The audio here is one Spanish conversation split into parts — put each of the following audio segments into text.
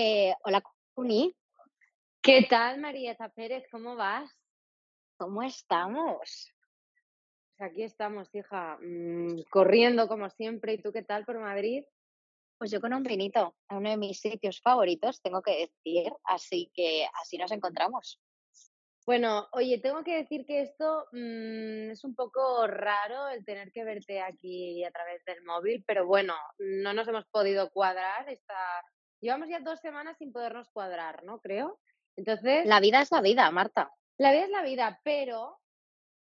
Eh, hola, Cuni. ¿Qué tal, Marieta Pérez? ¿Cómo vas? ¿Cómo estamos? Pues aquí estamos, hija, mm, corriendo como siempre. ¿Y tú qué tal por Madrid? Pues yo con un vinito, a uno de mis sitios favoritos, tengo que decir, así que así nos encontramos. Bueno, oye, tengo que decir que esto mm, es un poco raro el tener que verte aquí a través del móvil, pero bueno, no nos hemos podido cuadrar. Esta... Llevamos ya dos semanas sin podernos cuadrar, ¿no? Creo. Entonces. La vida es la vida, Marta. La vida es la vida, pero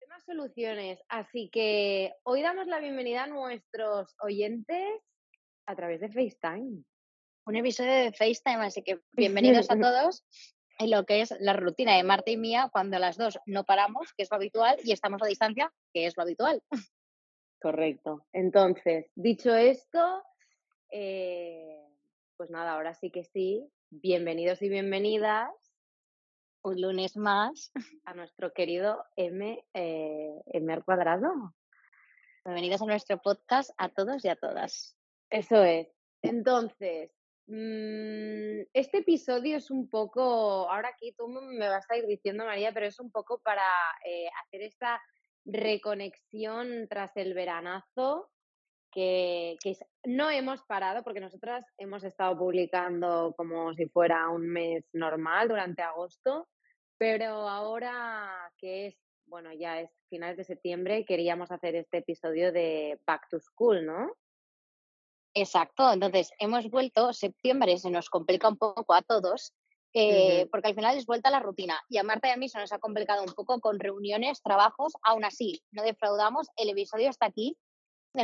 hay más soluciones. Así que hoy damos la bienvenida a nuestros oyentes a través de FaceTime. Un episodio de FaceTime, así que bienvenidos a todos en lo que es la rutina de Marta y mía cuando las dos no paramos, que es lo habitual, y estamos a distancia, que es lo habitual. Correcto. Entonces, dicho esto, eh, pues nada, ahora sí que sí. Bienvenidos y bienvenidas. Un lunes más. A nuestro querido M, eh, M al cuadrado. Bienvenidos a nuestro podcast a todos y a todas. Eso es. Entonces, Mm, este episodio es un poco, ahora aquí tú me vas a ir diciendo, María, pero es un poco para eh, hacer esta reconexión tras el veranazo que, que no hemos parado porque nosotras hemos estado publicando como si fuera un mes normal durante agosto, pero ahora que es, bueno, ya es finales de septiembre, queríamos hacer este episodio de Back to School, ¿no? Exacto, entonces hemos vuelto, septiembre se nos complica un poco a todos, eh, porque al final es vuelta a la rutina. Y a Marta y a mí se nos ha complicado un poco con reuniones, trabajos, aún así, no defraudamos, el episodio está aquí.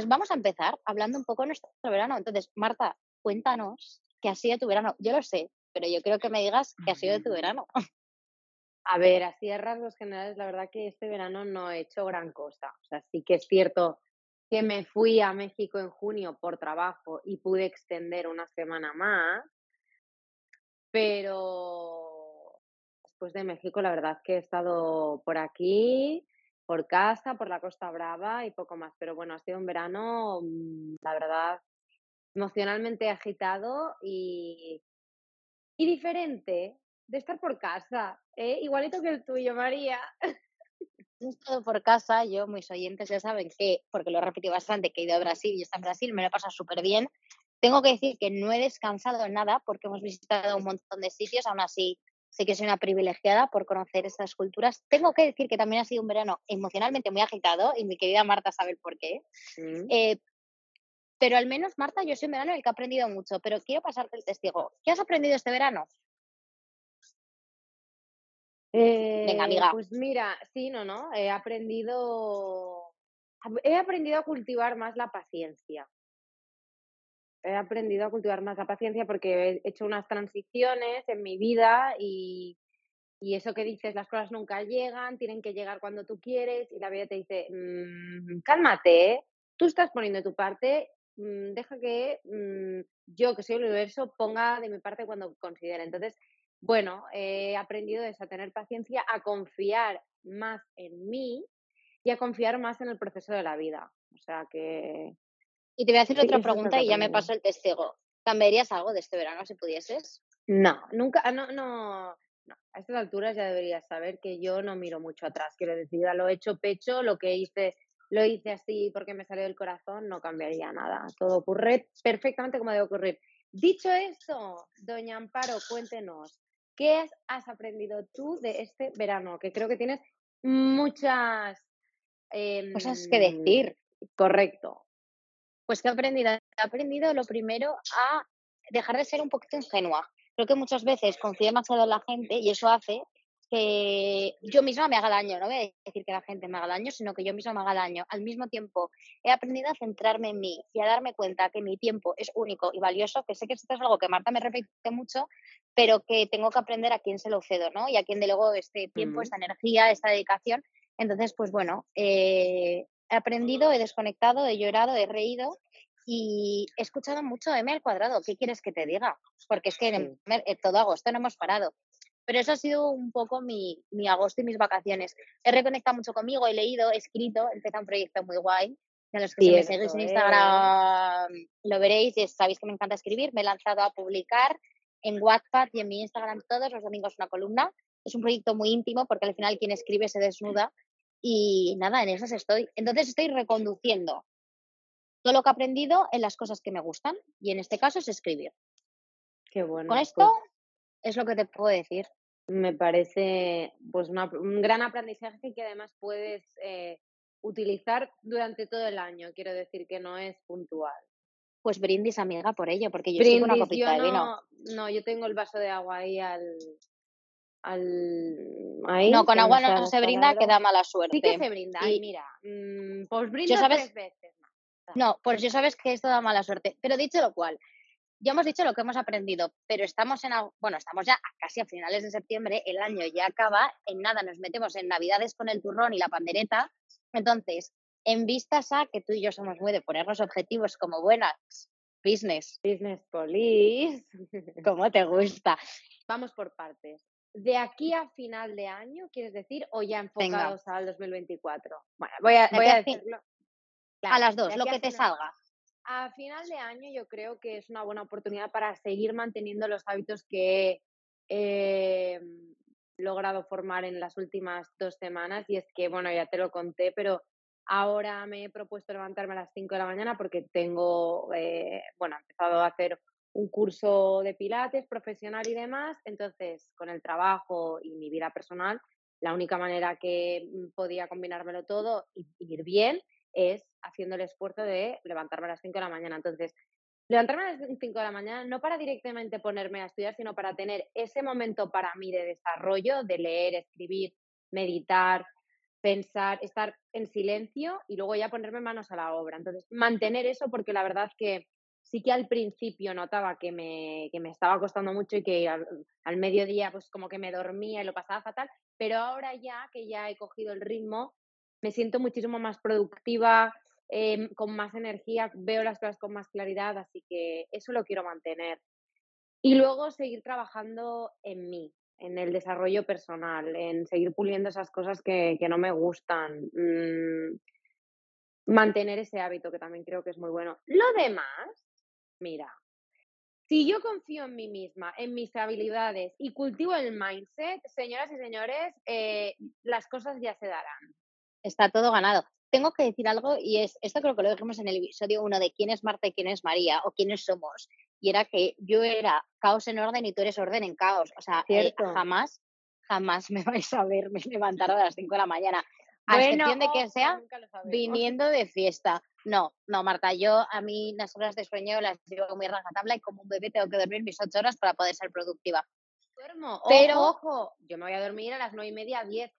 Vamos a empezar hablando un poco de nuestro verano. Entonces, Marta, cuéntanos qué ha sido tu verano. Yo lo sé, pero yo creo que me digas qué ha sido de tu verano. A ver, así a rasgos generales, la verdad que este verano no he hecho gran cosa. O sea, sí que es cierto que me fui a México en junio por trabajo y pude extender una semana más, pero después de México la verdad que he estado por aquí, por casa, por la Costa Brava y poco más, pero bueno, ha sido un verano, mm, la verdad, emocionalmente agitado y, y diferente de estar por casa, ¿eh? igualito que el tuyo, María. he estado por casa, yo, mis oyentes ya saben que, porque lo he repetido bastante, que he ido a Brasil y está en Brasil, me lo he pasado súper bien. Tengo que decir que no he descansado en nada porque hemos visitado un montón de sitios, aún así sé que soy una privilegiada por conocer estas culturas. Tengo que decir que también ha sido un verano emocionalmente muy agitado y mi querida Marta sabe el por qué. Mm. Eh, pero al menos, Marta, yo soy un verano en el que he aprendido mucho, pero quiero pasarte el testigo. ¿Qué has aprendido este verano? Venga, amiga. Pues mira, sí, no, no, he aprendido, he aprendido a cultivar más la paciencia. He aprendido a cultivar más la paciencia porque he hecho unas transiciones en mi vida y, y eso que dices, las cosas nunca llegan, tienen que llegar cuando tú quieres y la vida te dice, mm, cálmate, tú estás poniendo tu parte, mm, deja que mm, yo, que soy el universo, ponga de mi parte cuando considere. Entonces, bueno, he aprendido eso, a tener paciencia, a confiar más en mí y a confiar más en el proceso de la vida. O sea que... Y te voy a hacer otra pregunta y ya me paso el testigo. ¿Cambiarías algo de este verano si pudieses? No, nunca, no, no, no. A estas alturas ya deberías saber que yo no miro mucho atrás. Quiero decir, a lo hecho pecho, lo que hice, lo hice así porque me salió del corazón, no cambiaría nada. Todo ocurre perfectamente como debe ocurrir. Dicho eso, doña Amparo, cuéntenos, ¿Qué has aprendido tú de este verano? Que creo que tienes muchas cosas que em, decir. Correcto. Pues que he aprendido, he aprendido lo primero a dejar de ser un poquito ingenua. Creo que muchas veces confío demasiado en la gente y eso hace que yo misma me haga daño. No voy a decir que la gente me haga daño, sino que yo misma me haga daño. Al mismo tiempo, he aprendido a centrarme en mí y a darme cuenta que mi tiempo es único y valioso, que sé que esto es algo que Marta me repite mucho, pero que tengo que aprender a quién se lo cedo, ¿no? Y a quién luego este tiempo, esta energía, esta dedicación. Entonces, pues bueno, eh, he aprendido, he desconectado, he llorado, he reído y he escuchado mucho M al cuadrado. ¿Qué quieres que te diga? Porque es que en, todo agosto no hemos parado. Pero eso ha sido un poco mi, mi agosto y mis vacaciones. He reconectado mucho conmigo, he leído, he escrito, he empezado un proyecto muy guay. A los que me seguís en Instagram lo veréis, y sabéis que me encanta escribir. Me he lanzado a publicar en WhatsApp y en mi Instagram todos los domingos una columna. Es un proyecto muy íntimo porque al final quien escribe se desnuda y nada, en esas estoy. Entonces estoy reconduciendo todo lo que he aprendido en las cosas que me gustan y en este caso es escribir. Qué bueno. Con esto pues es lo que te puedo decir. Me parece pues un gran aprendizaje que además puedes eh, utilizar durante todo el año. Quiero decir que no es puntual. Pues brindis, amiga, por ello, porque yo tengo una copita de vino. No, yo tengo el vaso de agua ahí al, no, con agua no se brinda, que da mala suerte. Sí que se brinda, y, mira, mmm, pues brinda tres veces No, pues yo sabes que esto da mala suerte. Pero dicho lo cual, ya hemos dicho lo que hemos aprendido, pero estamos en, bueno, estamos ya casi a finales de septiembre, el año ya acaba, en nada nos metemos en Navidades con el turrón y la pandereta. Entonces, en vistas a que tú y yo somos muy de ponernos objetivos como buenas business. Business police. ¿Cómo te gusta? Vamos por partes de aquí a final de año, quieres decir, o ya enfocados al 2024? Bueno, voy a, voy a decirlo. a las dos, lo que te salga. A final de año yo creo que es una buena oportunidad para seguir manteniendo los hábitos que he em, logrado formar en las últimas dos semanas y es que, bueno, ya te lo conté, pero ahora me he propuesto levantarme a las 5 de la mañana porque tengo, eh, bueno, he empezado a hacer un curso de pilates profesional y demás, entonces con el trabajo y mi vida personal, la única manera que mm, podía combinármelo todo y, ir bien es haciendo el esfuerzo de levantarme a las 5 de la mañana. Entonces, levantarme a las 5 de la mañana no para directamente ponerme a estudiar, sino para tener ese momento para mí de desarrollo, de leer, escribir, meditar, pensar, estar en silencio y luego ya ponerme manos a la obra. Entonces, mantener eso porque la verdad que sí que al principio notaba que me, que me estaba costando mucho y que al, mediodía pues como que me dormía y lo pasaba fatal, pero ahora ya que ya he cogido el ritmo, me siento muchísimo más productiva, em, con más energía, veo las cosas con más claridad, así que eso lo quiero mantener. Y luego seguir trabajando en mí, en el desarrollo personal, en seguir puliendo esas cosas que, que no me gustan. Mm, mantener ese hábito que también creo que es muy bueno. Lo demás, Mira, si yo confío en mí misma, en mis habilidades y cultivo el mindset, señoras y señores, eh, las cosas ya se darán. Está todo ganado. Tengo que decir algo y es, esto creo que lo dijimos en el episodio uno de quién es Marta y quién es María o quiénes somos. Y era que yo era caos en orden y tú eres orden en caos. O sea, eh, jamás, jamás me vais a verme levantar a las 5 de la mañana. A excepción de que sea viniendo de fiesta. No, no, Marta, yo a mí las horas de sueño las llevo muy rajatabla y como un bebé tengo que dormir mis ocho horas para poder ser productiva. Duermo, pero ojo, yo me voy a dormir a las nueve y media, diez,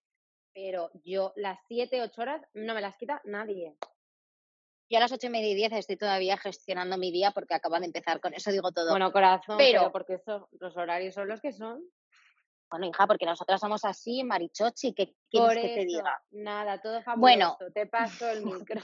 pero yo las siete, ocho horas no me las quita nadie. Yo a las ocho y media y diez estoy todavía gestionando mi día porque acaba de empezar, con eso digo todo. Bueno, corazón, pero, porque eso, los horarios son los que son. Bueno, hija, porque nosotras somos así, marichochi, ¿qué quieres que te diga? Nada, todo fabuloso. Bueno, te paso el micro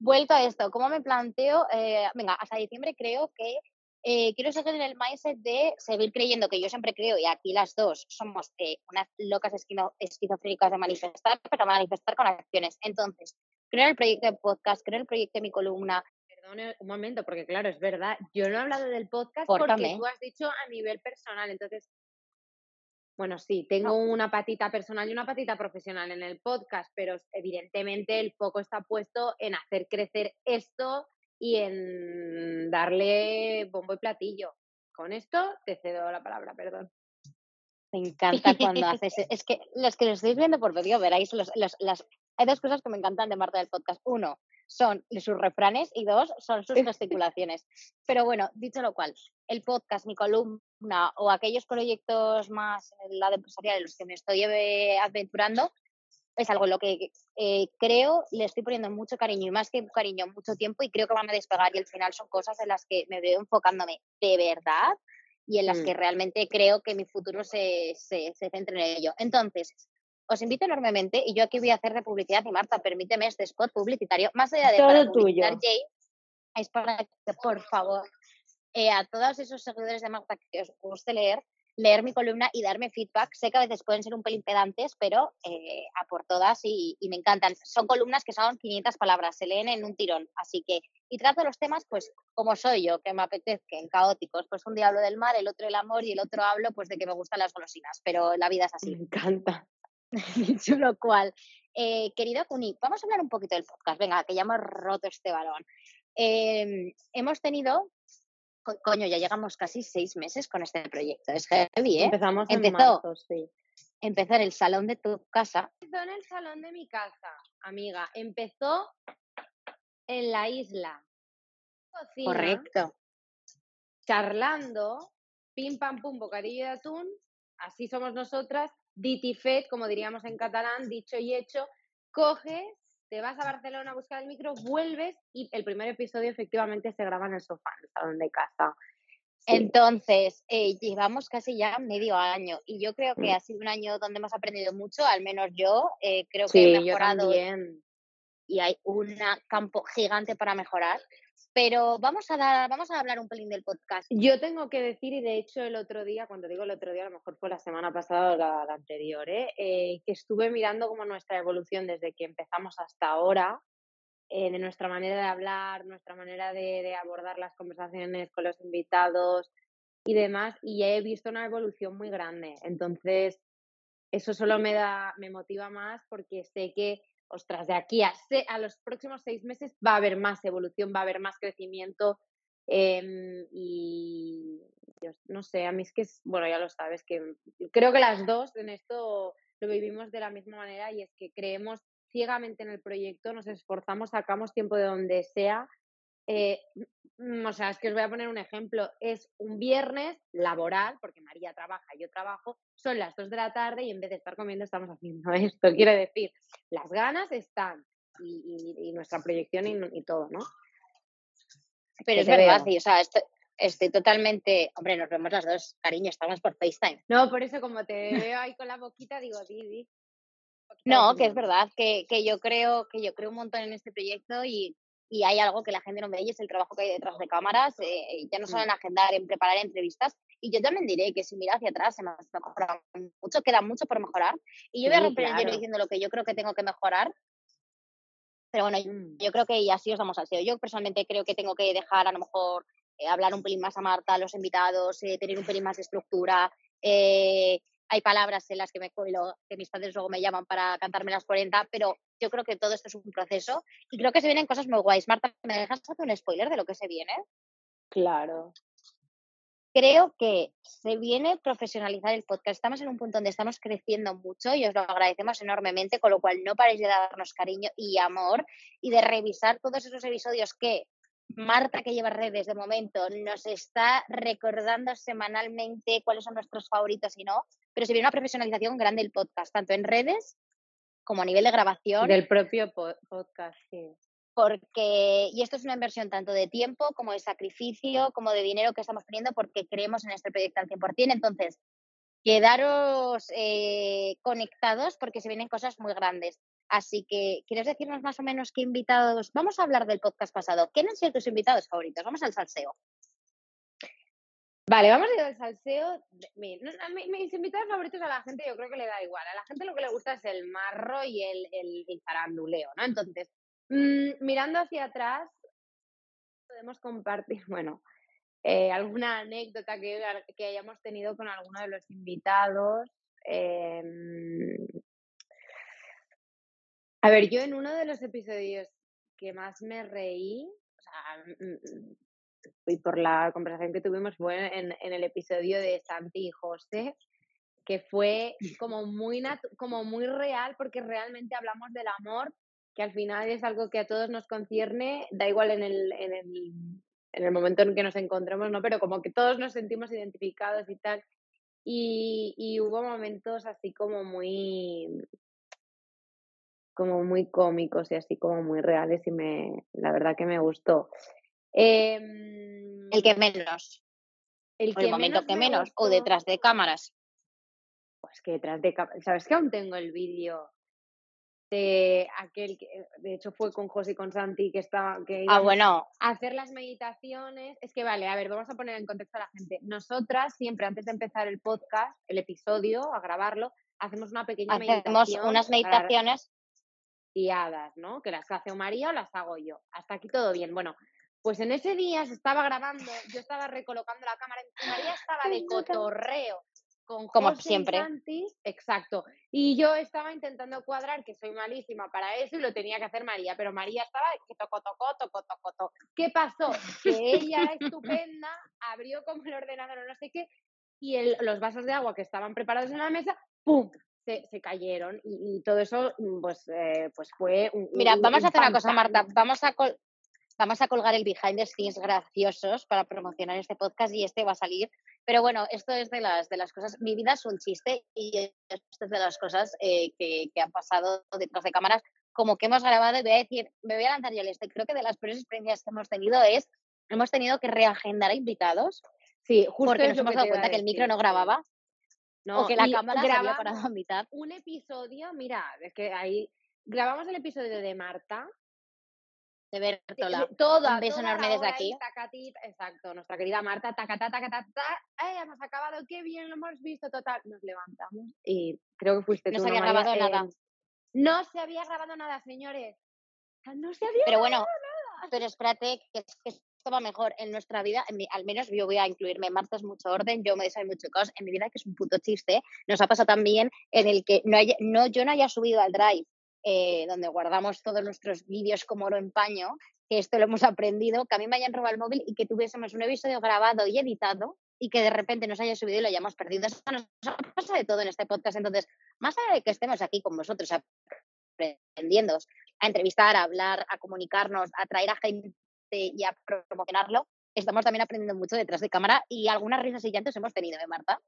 vuelto a esto, ¿cómo me planteo? Eh, venga, hasta diciembre creo que eh, quiero seguir en el mindset de seguir creyendo que yo siempre creo, y aquí las dos somos eh, unas locas esquizofrénicas de manifestar, pero manifestar con acciones. Entonces, creo en el proyecto de podcast, creo en el proyecto de mi columna. Perdone un momento, porque claro, es verdad, yo no he hablado del podcast porque tú has dicho a nivel personal, entonces bueno, sí, tengo una patita personal y una patita profesional en el podcast, pero evidentemente el foco está puesto en hacer crecer esto y en darle bombo y platillo. Con esto te cedo la palabra, perdón. Me encanta cuando haces. E, es que los que lo estáis viendo por vídeo veráis las. Hay dos cosas que me encantan de Marta del podcast. Uno, son sus refranes y dos, son sus gesticulaciones. Pero bueno, dicho lo cual, el podcast, mi columna o aquellos proyectos más en lado empresarial en los que me estoy eh, aventurando, es algo en lo que eh, creo, le estoy poniendo mucho cariño y más que cariño, mucho tiempo y creo que van a despegar y al final son cosas en las que me veo enfocándome de verdad y en las mm. que realmente creo que mi futuro se, se, se centre en ello. Entonces, os invito enormemente y yo aquí voy a hacer de publicidad y Marta, permíteme este spot publicitario, más allá de Todo para tuyo. Jay, es para que, por favor, eh, a todos esos seguidores de Marta que os guste leer, leer mi columna y darme feedback. Sé que a veces pueden ser un pelín pedantes, pero eh, a por todas y, me encantan. Son columnas que son 500 palabras, se leen en un tirón. Así que, y trato los temas, pues, como soy yo, que me apetezcan, caóticos. Pues un día hablo del mar, el otro del amor y el otro hablo, pues, de que me gustan las golosinas. Pero la vida es así. Me encanta. Dicho lo cual, eh, querido Kuni, vamos a hablar un poquito del podcast. Venga, que ya hemos roto este balón. Em, hemos tenido coño, ya llegamos casi seis meses con este proyecto. Es heavy, ¿eh? Empezamos en Empezó, sí. Empezó en el salón de tu casa. Empezó en el salón de mi casa, amiga. Empezó en la isla. Correcto. Charlando, pim pam pum, bocadillo de atún. Así somos nosotras. Diti fet, como diríamos en catalán, dicho y hecho. Coges te vas a Barcelona a buscar el micro, vuelves y el primer episodio efectivamente se graba en el sofá, en el salón de casa. Entonces, eh, llevamos casi ya medio año y yo creo que mm. ha sido un año donde hemos aprendido mucho, al menos yo eh, creo que he mejorado y hay un campo gigante para mejorar. Pero vamos a dar, vamos a hablar un pelín del podcast. Yo tengo que decir, y de hecho el otro día, cuando digo el otro día, a lo mejor fue la semana pasada o la, anterior, ¿eh? ¿eh? que estuve mirando como nuestra evolución desde que empezamos hasta ahora, eh, de nuestra manera de hablar, nuestra manera de, de, abordar las conversaciones con los invitados y demás, y he visto una evolución muy grande. Entonces, eso solo me da, me motiva más porque sé que ostras, de aquí a, a los próximos seis meses va a haber más evolución, va a haber más crecimiento. Em, y no sé, a mí es que, es, bueno, ya lo sabes, que creo que las dos en esto lo vivimos de la misma manera y es que creemos ciegamente en el proyecto, nos esforzamos, sacamos tiempo de donde sea. Eh, mm, o sea, es que os voy a poner un ejemplo. Es un viernes laboral, porque María trabaja y yo trabajo, son las 2 de la tarde y en vez de estar comiendo estamos haciendo esto. Quiero decir, las ganas están y, nuestra proyección y, todo, ¿no? Pero es verdad, o sea, estoy, totalmente, hombre, nos vemos las dos, cariño, estamos por FaceTime. No, por eso como te veo ahí con la boquita, digo, Didi. No, que es verdad, que, que, yo creo, que yo creo un montón en este proyecto y y hay algo que la gente no ve y es el trabajo que hay detrás de cámaras, eh, ya no solo mm. en agendar, en preparar entrevistas. Y yo también diré que si mira hacia atrás se me ha mejorado mucho, queda mucho por mejorar. Y yo voy a romper el hielo diciendo lo que yo creo que tengo que mejorar. Pero bueno, yo, creo que así os damos al CEO. Yo personalmente creo que tengo que dejar a lo mejor eh, hablar un pelín más a Marta, a los invitados, eh, tener un pelín más de estructura, hay palabras en las que me cuelo, que mis padres luego me llaman para cantarme las 40, pero yo creo que todo esto es un proceso y creo que se vienen cosas muy guays. Marta, ¿me dejas hacer un spoiler de lo que se viene? Claro. Creo que se viene profesionalizar el podcast. Estamos en un punto donde estamos creciendo mucho y os lo agradecemos enormemente, con lo cual no paréis de darnos cariño y amor y de revisar todos esos episodios que Marta, que lleva redes de momento, nos está recordando semanalmente cuáles son nuestros favoritos y no, pero se viene una profesionalización grande del podcast, tanto en redes como a nivel de grabación. Del propio podcast, sí. Porque, y esto es una inversión tanto de tiempo como de sacrificio, como de dinero que estamos poniendo porque creemos en este proyecto al 100%. Entonces, quedaros eh, conectados porque se vienen cosas muy grandes. Así que, ¿quieres decirnos más o menos qué invitados? Vamos a hablar del podcast pasado. ¿Quiénes han sido tus invitados favoritos? Vamos al salseo. Vale, vamos a ir al salseo. Mis invitados favoritos a la gente yo creo que le da igual. A la gente lo que le gusta es el marro y el, el, zaranduleo, ¿no? Entonces, mm, mirando hacia atrás, podemos compartir, bueno, eh, alguna anécdota que, que, hayamos tenido con alguno de los invitados. Em, a ver, yo en uno de los episodios que más me reí, o sea, mm, mm, y por la conversación que tuvimos fue en, el episodio de Santi y José, que fue como muy, como muy real porque realmente hablamos del amor, que al final es algo que a todos nos concierne, da igual en el, en el, en el momento en que nos encontremos, ¿no? Pero como que todos nos sentimos identificados y tal. Y, y hubo momentos así como muy, como muy cómicos y así como muy reales y me, la verdad que me gustó. Em, el que menos. El, que momento que menos, o detrás de cámaras. Pues que detrás de cámaras. ¿Sabes que aún tengo el vídeo de aquel que de hecho fue con José y con Santi que estaba que ah bueno hacer las meditaciones es que vale a ver vamos a poner en contexto a la gente nosotras siempre antes de empezar el podcast el episodio a grabarlo hacemos una pequeña hacemos unas meditaciones guiadas no que las hace María o las hago yo hasta aquí todo bien bueno pues en ese día se estaba grabando yo estaba recolocando la cámara y María estaba de cotorreo como siempre. exacto. Y yo estaba intentando cuadrar, que soy malísima para eso, y lo tenía que hacer María, pero María estaba que tocó, tocó, tocó, tocó, tocó. ¿Qué pasó? Que ella, estupenda, abrió como el ordenador o no sé qué, y el, los vasos de agua que estaban preparados en la mesa, ¡pum! Se, se cayeron y, todo eso pues, eh, pues fue un, Mira, vamos a hacer una cosa, Marta. Vamos a, vamos a colgar el behind the scenes graciosos para promocionar este podcast y este va a salir. Pero bueno, esto es de las, de las cosas, mi vida es un chiste y esto es de las cosas eh, que, que, han pasado detrás de cámaras, como que hemos grabado y voy a decir, me voy a lanzar yo el este, creo que de las peores experiencias que hemos tenido es, hemos tenido que reagendar invitados. Sí, justo porque nos hemos dado cuenta que el micro no grababa. No, o que la cámara se había parado a mitad. Un episodio, mira, es que ahí grabamos el episodio de Marta de Bertola. Toda, un beso enorme desde aquí. exacto, nuestra querida Marta, tacata, tacata, ta, eh, hemos acabado, qué bien, lo hemos visto, total. Nos levantamos y creo que fuiste no tú. No se había grabado nada. No se había grabado nada, señores. No se había pero bueno, nada. Pero espérate, que, que esto va mejor en nuestra vida, al menos yo voy a incluirme, Marta es mucho orden, yo me deseo mucho caos en mi vida, que es un puto chiste. Nos ha pasado también en el que no, haya, no yo no haya subido al drive eh, donde guardamos todos nuestros vídeos como oro en paño, que esto lo hemos aprendido, que a mí me hayan robado el móvil y que tuviésemos un episodio grabado y editado y que de repente nos haya subido y lo hayamos perdido. Eso nos pasa de todo en este podcast. Entonces, más allá de que estemos aquí con vosotros aprendiendo a entrevistar, a hablar, a comunicarnos, a traer a gente y a promocionarlo, estamos también aprendiendo mucho detrás de cámara y algunas risas y llantos hemos tenido, ¿eh, Marta?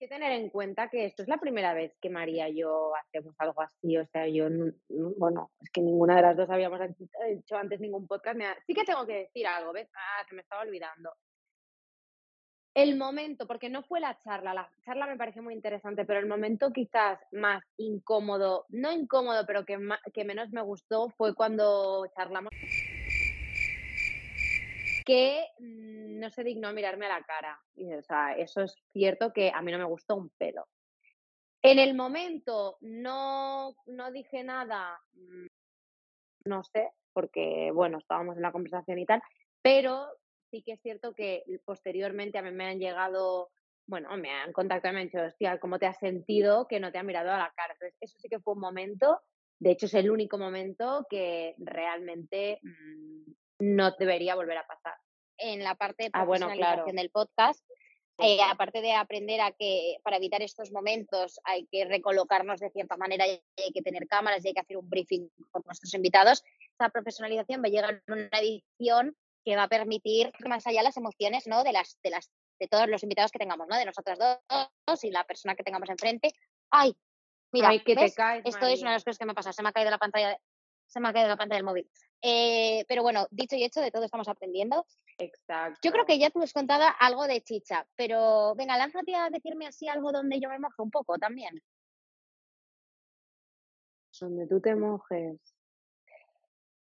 que tener en cuenta que esto es la primera vez que María y yo hacemos algo así. O sea, yo, bueno, es que ninguna de las dos habíamos hecho antes ningún podcast. Sí que tengo que decir algo, ¿ves? Ah, que me estaba olvidando. El momento, porque no fue la charla, la charla me parece muy interesante, pero el momento quizás más incómodo, no incómodo, pero que, que menos me gustó fue cuando charlamos que mm, no se dignó mirarme a la cara. O sea, eso es cierto que a mí no me gustó un pelo. En el momento no, no dije nada, mm, no sé, porque bueno, estábamos en la conversación y tal, pero sí que es cierto que posteriormente a mí me han llegado, bueno, me han contactado y me han dicho, hostia, ¿cómo te has sentido que no te ha mirado a la cara? Entonces, eso sí que fue un momento, de hecho es el único momento que realmente mm, no debería volver a pasar. En la parte de profesionalización ah, del podcast, eh, aparte de aprender a que para evitar estos momentos hay que recolocarnos de cierta manera y hay que tener cámaras y hay que hacer un briefing con nuestros invitados, esa profesionalización va a llegar a una edición que va a permitir más allá las emociones ¿no? de, las, de, las, de todos los invitados que tengamos, ¿no? de nosotras dos y la persona que tengamos enfrente. ¡Ay! Mira, que te caes, esto es una de las cosas que me pasa, se me ha caído la pantalla, se me ha caído la pantalla del móvil. Eh, pero bueno, dicho y hecho, de todo estamos aprendiendo. Exacto. Yo creo que ya tú has contado algo de chicha, pero venga, lánzate a decirme así algo donde yo me moje un poco también. Donde tú te mojes.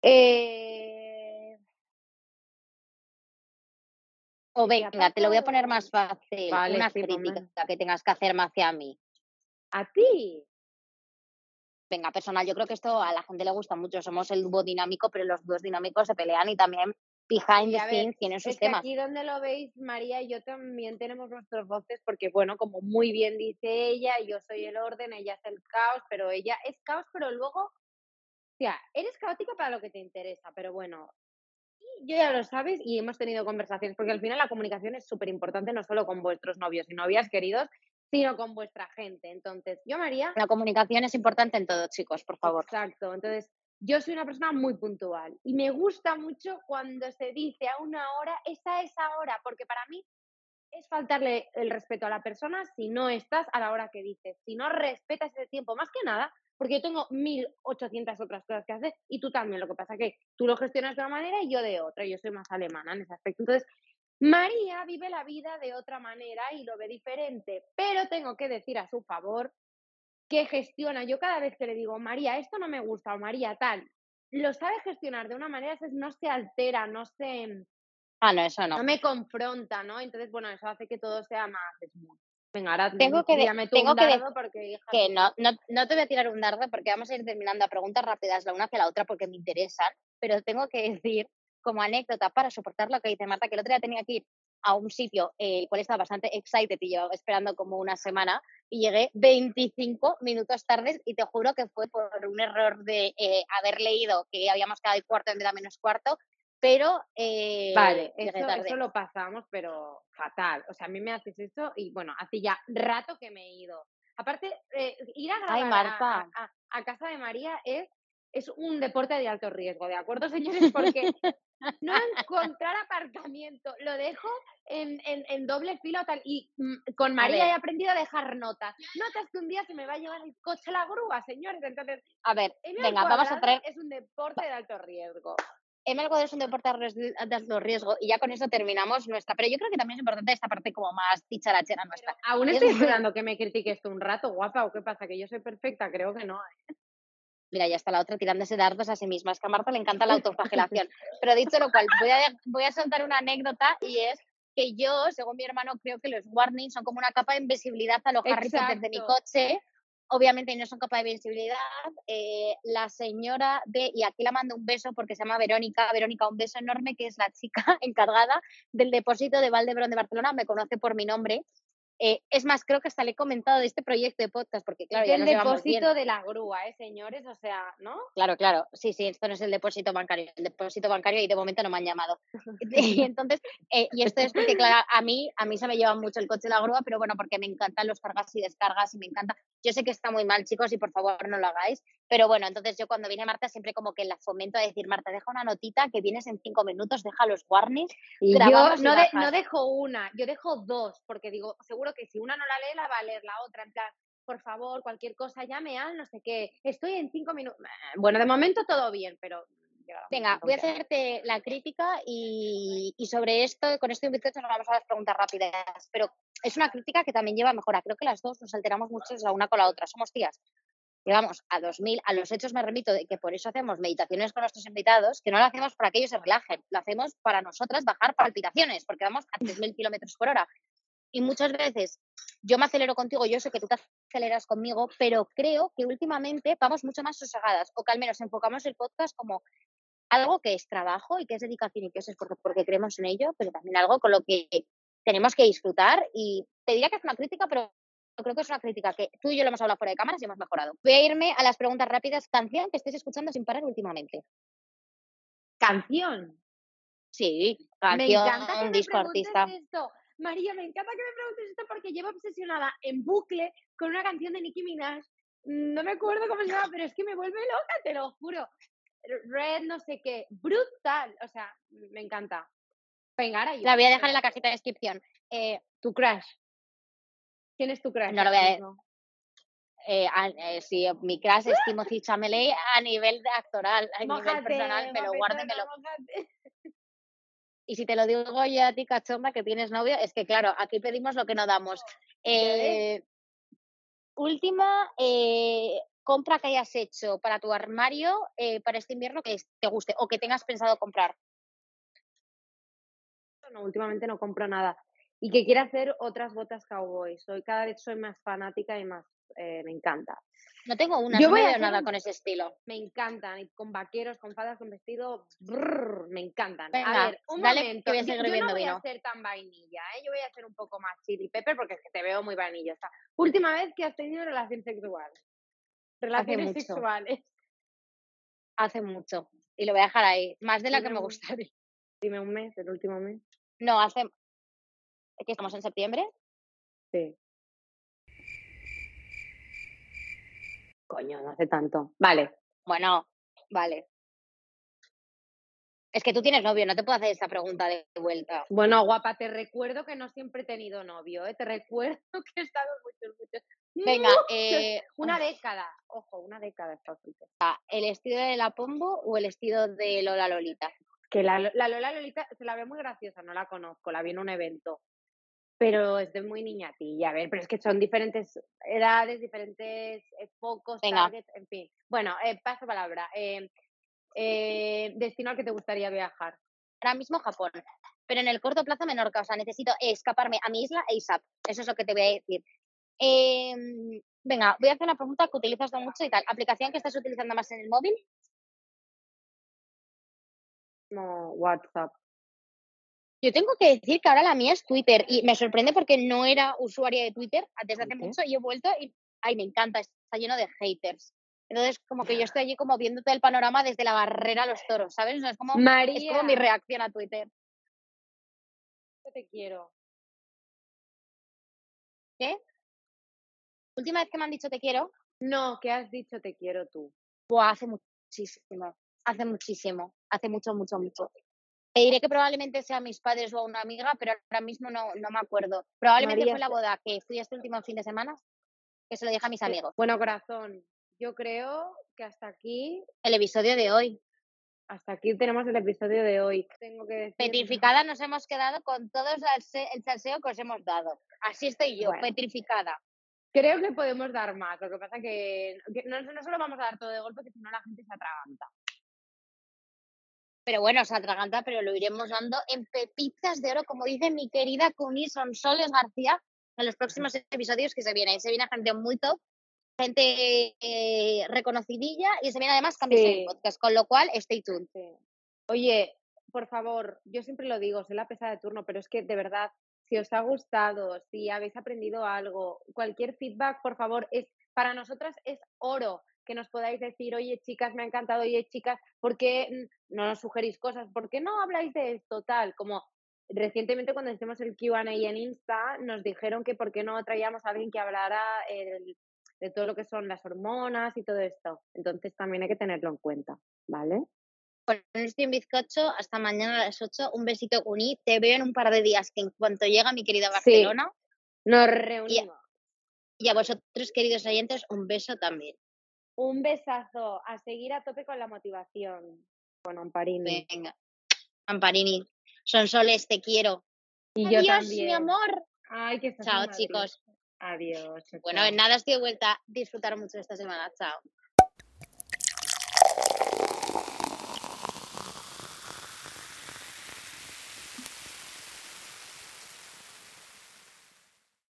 Eh... O venga, te lo voy a poner más fácil. una crítica que tengas que hacerme hacia mí. ¿A ti? Venga, personal, yo creo que esto a la gente le gusta mucho. Somos el dúo dinámico, pero los dúos dinámicos se pelean y también behind the scenes tienen sus temas. aquí donde lo veis, María y yo también tenemos nuestros voces, porque bueno, como muy bien dice ella, yo soy el orden, ella es el caos, pero ella es caos, pero luego, o sea, eres caótica para lo que te interesa, pero bueno, yo ya lo sabes y hemos tenido conversaciones, porque al final la comunicación es súper importante, no solo con vuestros novios y novias queridos, sino con vuestra gente. Entonces, yo, María. La comunicación es importante en todo, chicos, por favor. Exacto. Entonces, yo soy una persona muy puntual y me gusta mucho cuando se dice a una hora, esa es hora, porque para mí es faltarle el respeto a la persona si no estás a la hora que dices, si no respetas ese tiempo, más que nada, porque yo tengo 1800 otras cosas que hacer y tú también, lo que pasa que tú lo gestionas de una manera y yo de otra, yo soy más alemana en ese aspecto. Entonces, María vive la vida de otra manera y lo ve diferente, pero tengo que decir a su favor que gestiona. Yo cada vez que le digo, María, esto no me gusta, o María, tal, lo sabe gestionar de una manera, no se altera, no se... Ah, no, eso no. No me confronta, ¿no? Entonces, bueno, eso hace que todo sea más smooth. Venga, ahora tengo que, tengo que porque, que no, no, no, te voy a tirar un dardo porque vamos a ir terminando a preguntas rápidas la una hacia la otra porque me interesan, pero tengo que decir como anécdota para soportar lo que dice Marta, que el otro día tenía que ir a un sitio el cual estaba bastante excited y yo esperando como una semana y llegué 25 minutos tarde y te juro que fue por un error de eh, haber leído que habíamos quedado el cuarto en vez de menos cuarto, pero... Eh, vale, eso, lo pasamos, pero fatal. O sea, a mí me haces eso y bueno, hace ya rato que me he ido. Aparte, eh, ir a, a, a, casa de María es, es un deporte de alto riesgo, ¿de acuerdo, señores? Porque no encontrar aparcamiento, lo dejo en, en, doble filo tal. Y mm, con María he aprendido a dejar notas. Notas que un día se me va a llevar el coche a la grúa, señores. Entonces, a ver, venga, vamos a traer. Es un deporte de alto riesgo. El es un deporte de alto riesgo y ya con eso terminamos nuestra. Pero yo creo que también es importante esta parte como más dicharachera nuestra. aún estoy esperando que me critiques tú un rato, guapa, o qué pasa, que yo soy perfecta, creo que no. ¿eh? Mira, ya está la otra tirándose dardos a sí misma. Es que a Marta le encanta la autoflagelación. Pero dicho lo cual, voy a, voy a soltar una anécdota y es que yo, según mi hermano, creo que los warnings son como una capa de invisibilidad a los Harry Potter de mi coche. Obviamente no son capa de visibilidad. Eh, la señora de, y aquí la mando un beso porque se llama Verónica, Verónica, un beso enorme, que es la chica encargada del depósito de Valdebrón de Barcelona, me conoce por mi nombre eh, es más, creo que hasta le he comentado de este proyecto de podcast, porque claro, es el depósito de la grúa, ¿eh, señores? O sea, ¿no? Claro, claro. Sí, sí, esto no es el depósito bancario. El depósito bancario y de momento no me han llamado. y entonces, eh, y esto es porque, claro, a mí, a mí se me lleva mucho el coche de la grúa, pero bueno, porque me encantan los cargas y descargas y me encanta. Yo sé que está muy mal, chicos, y por favor no lo hagáis, pero bueno, entonces yo cuando viene Marta siempre como que la fomento a decir, Marta, deja una notita que vienes en cinco minutos, deja los warnings. Y yo no, no dejo una, yo dejo dos, porque digo, seguro que si una no la lee, la va a leer la otra, en plan, por favor, cualquier cosa, llame al no sé qué, estoy en cinco minutos. Bueno, de momento todo bien, pero Venga, voy a hacerte la crítica y, y sobre esto, con esto invitados nos vamos a las preguntas rápidas, pero es una crítica que también lleva a mejora. Creo que las dos nos alteramos mucho la una con la otra. Somos tías digamos, a 2000, a los hechos me remito de que por eso hacemos meditaciones con nuestros invitados, que no lo hacemos para que ellos se relajen, lo hacemos para nosotras bajar palpitaciones, porque vamos a 3.000 kilómetros por hora. Y muchas veces yo me acelero contigo, yo sé que tú te aceleras conmigo, pero creo que últimamente vamos mucho más sosegadas, o que al menos enfocamos el podcast como algo que es trabajo y que es dedicación y que es esfuerzo porque creemos en ello, pero también algo con lo que tenemos que disfrutar. Y te diría que es una crítica, pero creo que es una crítica que tú y yo lo hemos hablado fuera de cámaras y hemos mejorado. Voy a irme a las preguntas rápidas. Canción que estés escuchando sin parar últimamente. ¿Canción? Sí, canción, me encanta que disco artista. Esto. María, me encanta que me preguntes esto porque llevo obsesionada en bucle con una canción de Nicki Minaj. No me acuerdo cómo se llama, pero es que me vuelve loca, te lo juro. Red, no sé qué, brutal. O sea, me encanta. Venga, ahora yo. La voy a dejar en la cajita de descripción. Eh, tu crush. ¿Quién es tu crush? No lo voy a eh, eh, sí, mi crush es Timothy Chalamet a nivel actoral, a nivel personal, me lo guardo y si te lo digo yo a ti, cachomba, que tienes novio, es que claro, aquí pedimos lo que no damos. Eh, última compra que hayas hecho para tu armario para este invierno que te guste o que tengas pensado comprar. No, últimamente no compro nada y que quiera hacer otras botas cowboy. Soy, cada vez soy más fanática y más eh, me encanta. No tengo una, Yo no voy a nada con ese estilo. Me encantan, con vaqueros, con fadas, con vestido, me encantan. a ver, un momento, yo, no voy a ser tan vainilla, ¿eh? yo voy a ser un poco más chili pepper porque es que te veo muy vainilla. última vez que has tenido relación sexual. Relaciones sexuales. Hace mucho. Y lo voy a dejar ahí, más de la que me gustaría. Dime un mes, el último mes. No, hace, que estamos en septiembre. Sí. Coño, no hace tanto. Vale. Bueno, vale. Es que tú tienes novio, no te puedo hacer esta pregunta de vuelta. Bueno, guapa, te recuerdo que no siempre he tenido novio, ¿eh? Te recuerdo que he estado muchos, muchos. Venga, eh, una década. Ojo, una década está ¿El estilo de la Pombo o el estilo de Lola Lolita? Que la, la Lola Lolita se la ve muy graciosa, no la conozco, la vi en un evento pero es de muy niñatilla. A ver, pero es que son diferentes edades, diferentes eh, focos, targets, en fin. Bueno, eh, paso palabra. Eh, eh, destino al que te gustaría viajar. Ahora mismo Japón, pero en el corto plazo Menorca. O sea, necesito escaparme a mi isla e ASAP. Eso es lo que te voy a decir. Em, venga, voy a hacer una pregunta que utilizas mucho y tal. ¿Aplicación que estás utilizando más en el móvil? No, WhatsApp. Yo tengo que decir que ahora la mía es Twitter y me sorprende porque no era usuaria de Twitter desde hace mucho y he vuelto y ay, me encanta, está lleno de haters. Entonces, como que yo estoy allí como viendo todo el panorama desde la barrera a los toros, ¿sabes? es, como, es como mi reacción a Twitter. te quiero. ¿Qué? ¿Última vez que me han dicho te quiero? No, que has dicho te quiero tú. Buah, hace muchísimo, hace muchísimo, hace mucho, mucho, mucho. Te diré que probablemente sea mis padres o una amiga, pero ahora mismo no, no me acuerdo. Probablemente fue la boda que fui este último fin de semana, que se lo dije a mis amigos. Bueno, corazón, yo creo que hasta aquí. El episodio de hoy. Hasta aquí tenemos el episodio de hoy. Tengo que decir... Petrificada nos hemos quedado con todo el salseo que os hemos dado. Así estoy yo, petrificada. Creo que podemos dar más. Lo que pasa que, que no, no solo vamos a dar todo de golpe, que si no la gente se atraganta. Pero bueno, se atraganta, pero lo iremos dando en pepitas de oro, como dice mi querida Cuni Sonsoles García, en los próximos episodios que se vienen. Se viene gente muy top, gente eh, reconocidilla y se viene además cambios en podcast, con lo cual stay tuned. Oye, por favor, yo siempre lo digo, soy la pesada de turno, pero es que de verdad, si os ha gustado, si habéis aprendido algo, cualquier feedback, por favor, es para nosotras es oro que nos podáis decir, oye chicas, me ha encantado, oye chicas, ¿por qué no nos sugerís cosas? ¿Por qué no habláis de esto tal? Como recientemente cuando hicimos el QA en Insta, nos dijeron que por qué no traíamos a alguien que hablara de todo lo que son las hormonas y todo esto. Entonces también hay que tenerlo en cuenta, ¿vale? Con estoy en bizcocho, hasta mañana a las 8. Un besito, Uni. Te veo en un par de días, que en cuanto llega mi querida Barcelona. nos reunimos. y a vosotros, queridos oyentes, un beso también. Un besazo, a seguir a tope con la motivación. Con Amparini. Venga. Amparini. Son soles, te quiero. Y Adiós, yo también. mi amor. Ay, que Chao, chicos. Adiós. Bueno, en nada estoy de vuelta. Disfrutar mucho esta semana. Chao.